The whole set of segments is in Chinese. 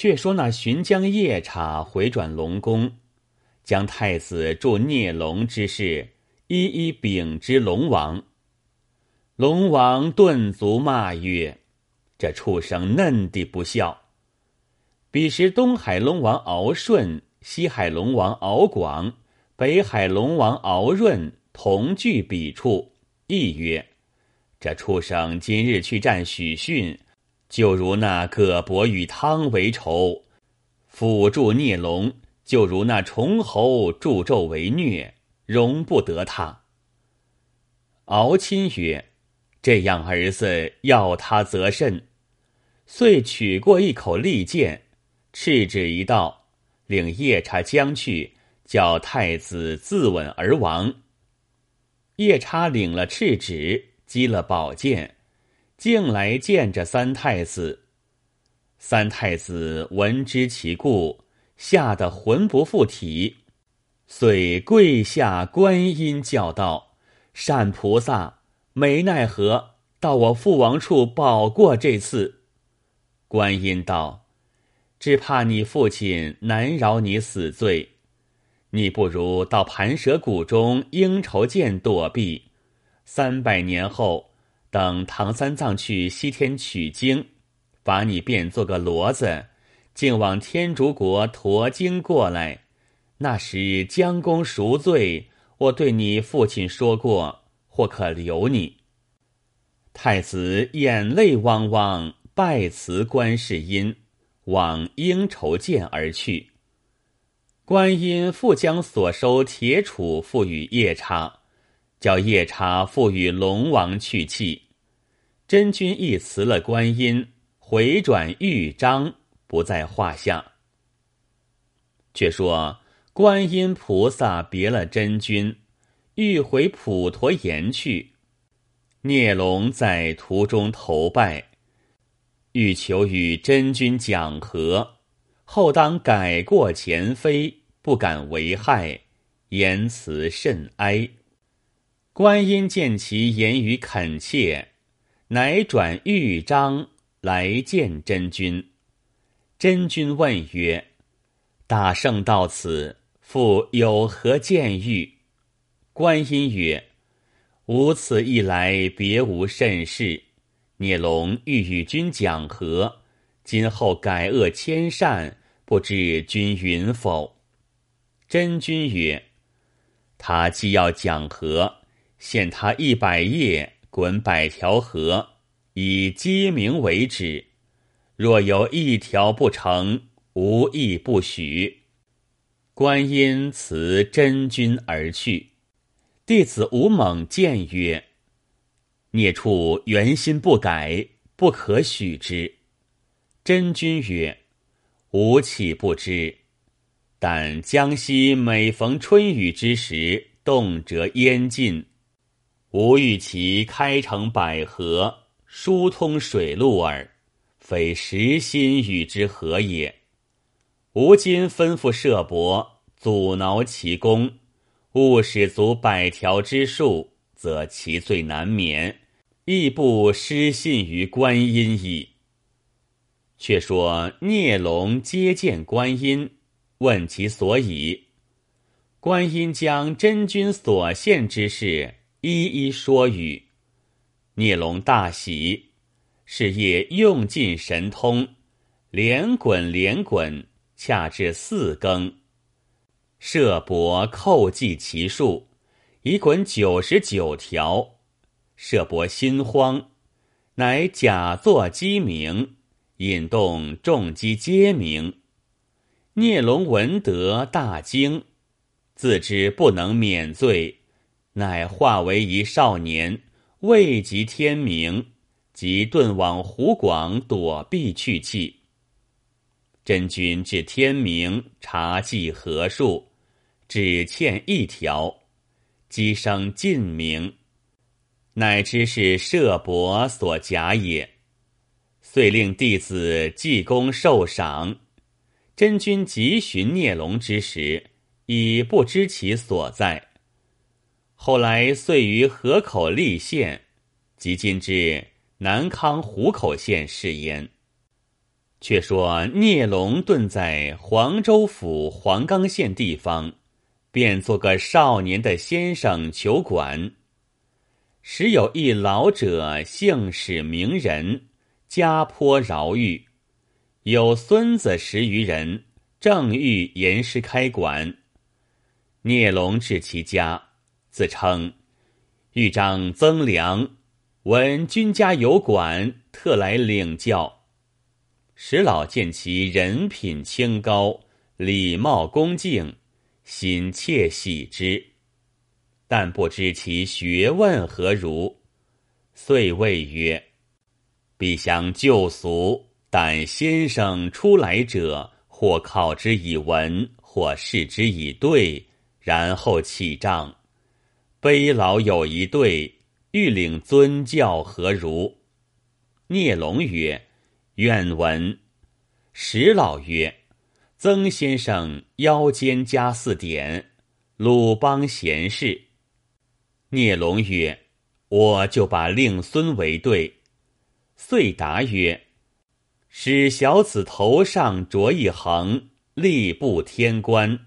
却说那巡江夜叉回转龙宫，将太子助孽龙之事一一禀知龙王。龙王顿足骂曰：“这畜生嫩地不孝！”彼时东海龙王敖顺、西海龙王敖广、北海龙王敖润同聚彼处，亦曰：“这畜生今日去战许逊。”就如那葛伯与汤为仇，辅助孽龙；就如那虫猴助纣为虐，容不得他。敖亲曰：“这样儿子要他则甚。”遂取过一口利剑，赤指一道，令夜叉将去，叫太子自刎而亡。夜叉领了赤指，击了宝剑。竟来见着三太子，三太子闻知其故，吓得魂不附体，遂跪下观音叫道：“善菩萨，没奈何，到我父王处保过这次。”观音道：“只怕你父亲难饶你死罪，你不如到盘蛇谷中应酬见躲避，三百年后。”等唐三藏去西天取经，把你变做个骡子，竟往天竺国驮经过来。那时将功赎罪，我对你父亲说过，或可留你。太子眼泪汪汪，拜辞观世音，往应酬见而去。观音复将所收铁杵付与夜叉。叫夜叉赋予龙王去气，真君亦辞了观音，回转豫章，不在话下。却说观音菩萨别了真君，欲回普陀岩去。孽龙在途中投拜，欲求与真君讲和，后当改过前非，不敢为害，言辞甚哀。观音见其言语恳切，乃转豫章来见真君。真君问曰：“大圣到此，复有何见遇？”观音曰：“吾此一来，别无甚事。聂龙欲与君讲和，今后改恶迁善，不知君允否？”真君曰：“他既要讲和。”限他一百叶，滚百条河，以鸡鸣为止。若有一条不成，无义不许。观音辞真君而去。弟子吴猛谏曰：“孽畜原心不改，不可许之。”真君曰：“吾岂不知？但江西每逢春雨之时，动辄淹尽。”吾欲其开成百合，疏通水路耳，非实心与之合也。吾今吩咐舍伯阻挠其功，勿使足百条之数，则其罪难免，亦不失信于观音矣。却说孽龙接见观音，问其所以，观音将真君所献之事。一一说语，聂龙大喜，是夜用尽神通，连滚连滚，恰至四更。射伯叩计其数，已滚九十九条。射伯心慌，乃假作鸡鸣，引动众鸡皆鸣。聂龙闻得大惊，自知不能免罪。乃化为一少年，未及天明，即遁往湖广躲避去气。真君至天明，查计何数，只欠一条，鸡声尽鸣，乃知是舍伯所假也。遂令弟子济功受赏。真君急寻孽龙之时，已不知其所在。后来遂于河口立县，即今之南康湖口县是焉。却说聂龙顿在黄州府黄冈县地方，便做个少年的先生求管。时有一老者，姓史，名人，家颇饶裕，有孙子十余人，正欲严师开馆。聂龙至其家，自称豫章曾良，闻君家有馆，特来领教。石老见其人品清高，礼貌恭敬，心切喜之，但不知其学问何如，遂谓曰：“必相旧俗，但先生初来者，或考之以文，或试之以对。”然后起帐，卑老有一对，欲领尊教何如？聂龙曰：“愿闻。”石老曰：“曾先生腰间加四点，鲁邦贤士。”聂龙曰：“我就把令孙为对。”遂答曰：“使小子头上着一横，吏部天官。”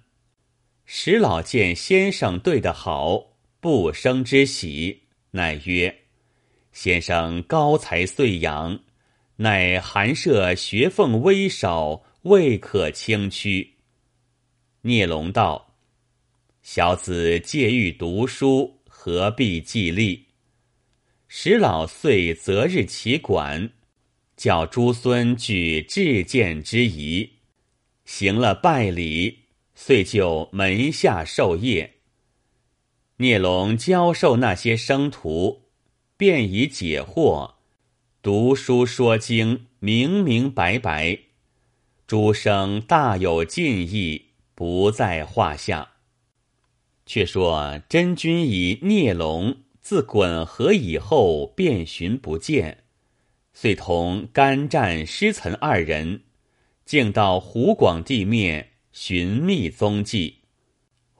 石老见先生对得好，不生之喜，乃曰：“先生高才遂养，乃寒舍学凤微少，未可轻屈。”聂龙道：“小子借欲读书，何必计力？”石老遂择日起馆，叫诸孙举至见之仪，行了拜礼。遂就门下授业。聂龙教授那些生徒，便以解惑，读书说经，明明白白，诸生大有进意，不在话下。却说真君以聂龙自滚河以后，便寻不见，遂同甘战、师岑二人，竟到湖广地面。寻觅踪迹，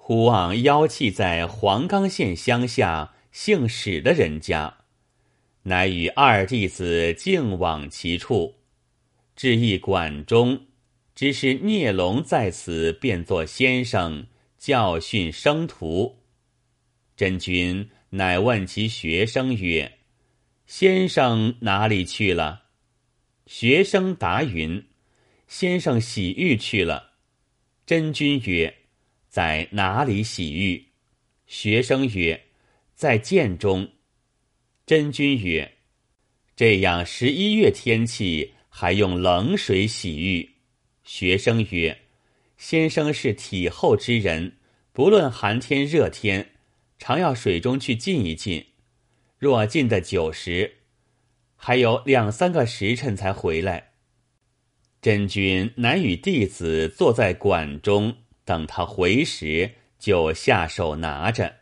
忽望妖气在黄冈县乡下姓史的人家，乃与二弟子径往其处，至一馆中，只是聂龙在此，便作先生教训生徒。真君乃问其学生曰：“先生哪里去了？”学生答云：“先生洗浴去了。”真君曰：“在哪里洗浴？”学生曰：“在涧中。”真君曰：“这样十一月天气，还用冷水洗浴？”学生曰：“先生是体厚之人，不论寒天热天，常要水中去浸一浸。若浸得久时，还有两三个时辰才回来。”真君乃与弟子坐在馆中，等他回时，就下手拿着。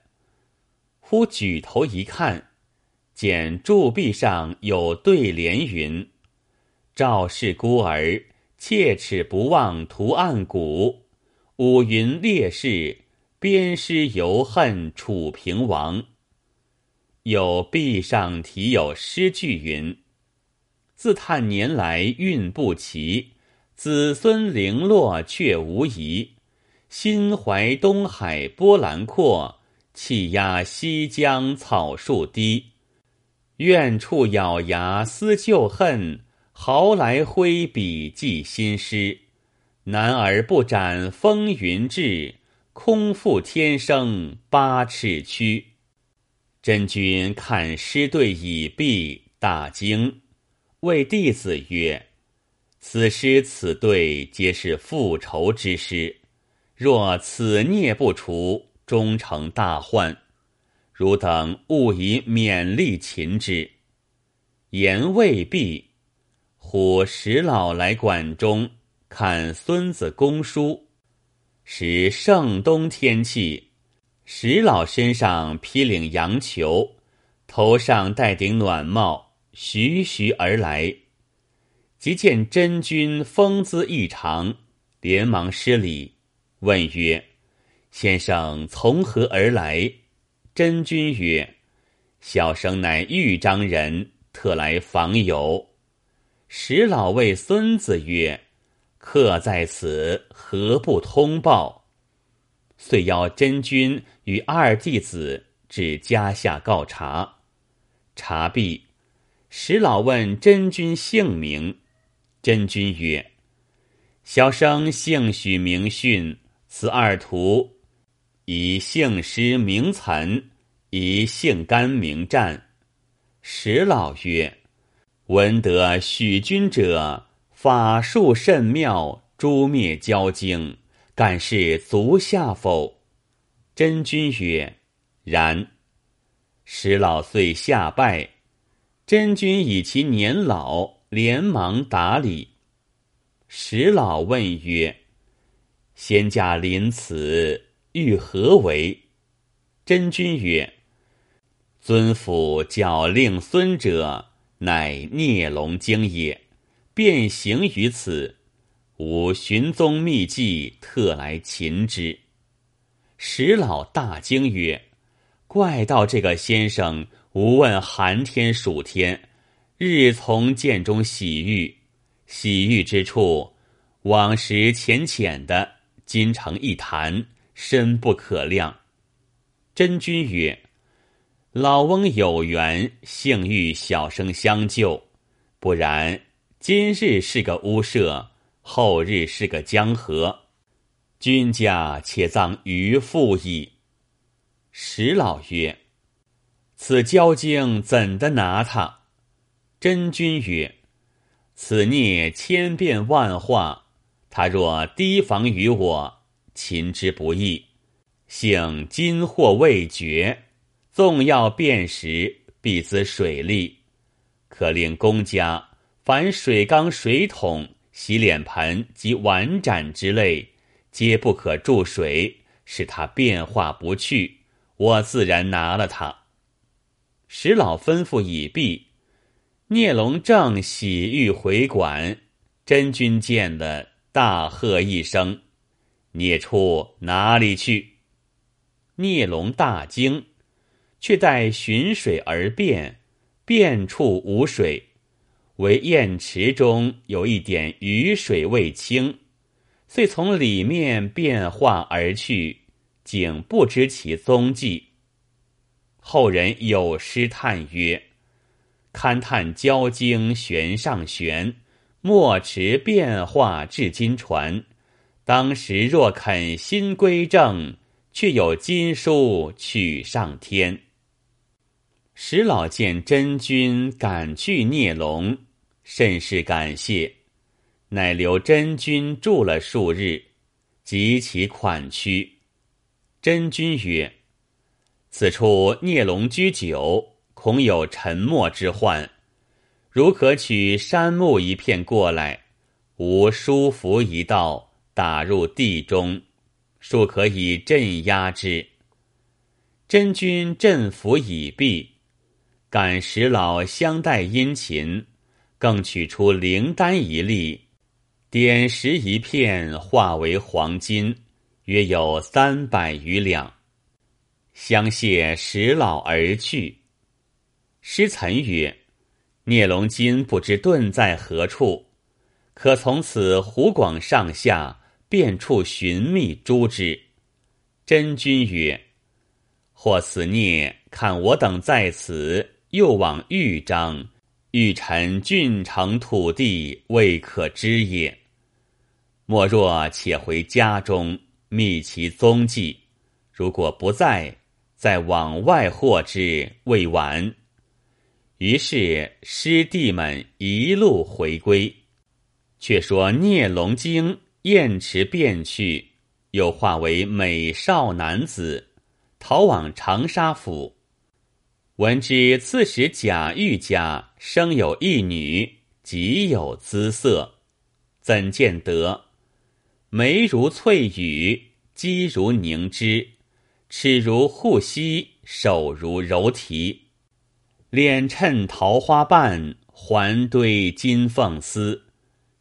忽举头一看，见柱壁上有对联云：“赵氏孤儿，切齿不忘图案古；五云烈士，鞭尸犹恨楚平王。”有壁上题有诗句云。自叹年来运不齐，子孙零落却无疑。心怀东海波澜阔，气压西江草树低。愿处咬牙思旧恨，豪来挥笔记新诗。男儿不展风云志，空负天生八尺躯。真君看诗对已毕，大惊。谓弟子曰：“此诗此对，皆是复仇之诗。若此孽不除，终成大患。汝等勿以勉力擒之。”言未毕，忽石老来馆中看孙子公书。时盛冬天气，石老身上披领羊裘，头上戴顶暖帽。徐徐而来，即见真君风姿异常，连忙施礼，问曰：“先生从何而来？”真君曰：“小生乃豫章人，特来访友。”石老谓孙子曰：“客在此，何不通报？”遂邀真君与二弟子至家下告茶。茶毕，石老问真君姓名。真君曰：“小生姓许，名训。此二徒，以姓师名岑，以姓甘名战。”石老曰。闻得许君者法术甚妙，诛灭交精，敢是足下否？真君曰：“然。”石老遂下拜。真君以其年老，连忙答礼。石老问曰：“仙驾临此，欲何为？”真君曰：“尊父教令孙者。”乃孽龙精也，便行于此。吾寻踪秘迹，特来擒之。石老大惊曰：“怪道这个先生，无问寒天暑天，日从剑中洗浴，洗浴之处，往时浅浅的，今成一谈，深不可量。”真君曰。老翁有缘，幸遇小生相救，不然今日是个屋舍，后日是个江河，君家且葬于父矣。石老曰：“此交精怎的拿他？”真君曰：“此孽千变万化，他若提防于我，擒之不易。幸今祸未绝。”纵要辨识，必资水利，可令公家凡水缸、水桶、洗脸盆及碗盏之类，皆不可注水，使它变化不去。我自然拿了它。石老吩咐已毕，聂龙正洗浴回馆，真君见了，大喝一声：“孽畜哪里去？”孽龙大惊。却待寻水而变，变处无水，唯砚池中有一点雨水未清，遂从里面变化而去，竟不知其踪迹。后人有诗叹曰：“勘探交经悬上悬，墨池变化至今传。当时若肯心归正，却有金书取上天。”石老见真君赶去孽龙，甚是感谢，乃留真君住了数日，极其款屈。真君曰：“此处孽龙居久，恐有沉没之患。如可取山木一片过来，吾书符一道，打入地中，庶可以镇压之。”真君镇符已毕。感石老相待殷勤，更取出灵丹一粒，点石一片，化为黄金，约有三百余两。相谢石老而去。师岑曰：“聂龙金不知遁在何处，可从此湖广上下遍处寻觅诛之。”真君曰：“或此孽，看我等在此。”又往豫章，欲臣郡城土地未可知也。莫若且回家中觅其踪迹，如果不在，再往外获之未晚。于是师弟们一路回归。却说聂龙经燕池便去，又化为美少男子，逃往长沙府。闻知刺史贾玉家生有一女，极有姿色，怎见得？眉如翠羽，肌如凝脂，齿如护膝，手如柔荑，脸衬桃花瓣，环堆金凤丝，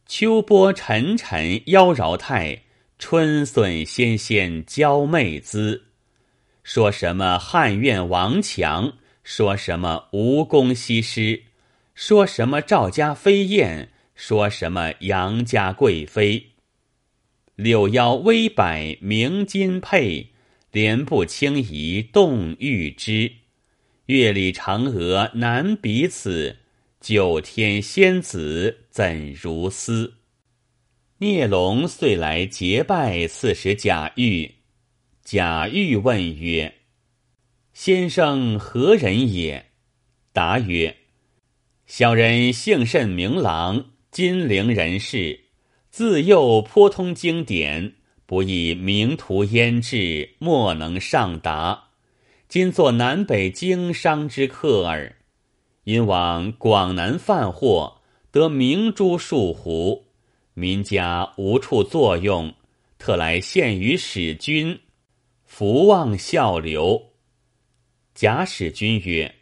秋波沉沉妖娆态，春笋纤纤娇媚姿。说什么汉苑王强？说什么吴宫西施？说什么赵家飞燕？说什么杨家贵妃？柳腰微摆鸣金佩，莲步轻移动玉枝。月里嫦娥难彼此，九天仙子怎如斯？聂龙遂来结拜刺史贾玉。贾玉问曰：“先生何人也？”答曰：“小人姓甚名郎，金陵人士，自幼颇通经典，不以名图焉志，莫能上达。今作南北经商之客耳，因往广南贩货，得明珠数壶。”民家无处作用，特来献于使君，福望效留。贾使君曰：“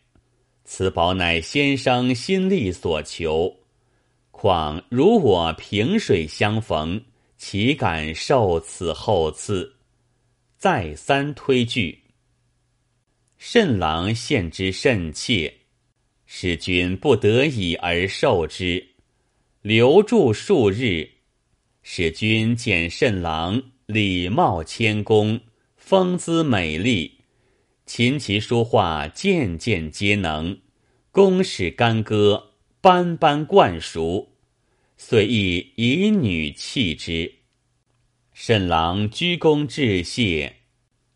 此宝乃先生心力所求，况如我萍水相逢，岂敢受此厚赐？”再三推拒。慎郎献之甚切，使君不得已而受之。留住数日，使君见甚郎礼貌谦恭，风姿美丽，琴棋书画件件皆能，公使干戈般般灌熟，遂亦以女弃之。甚郎鞠躬致谢，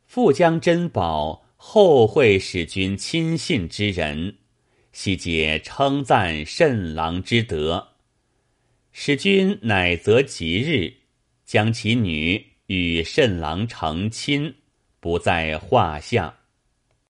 复将珍宝后会使君亲信之人，悉皆称赞甚郎之德。使君乃择吉日，将其女与慎郎成亲，不在话下。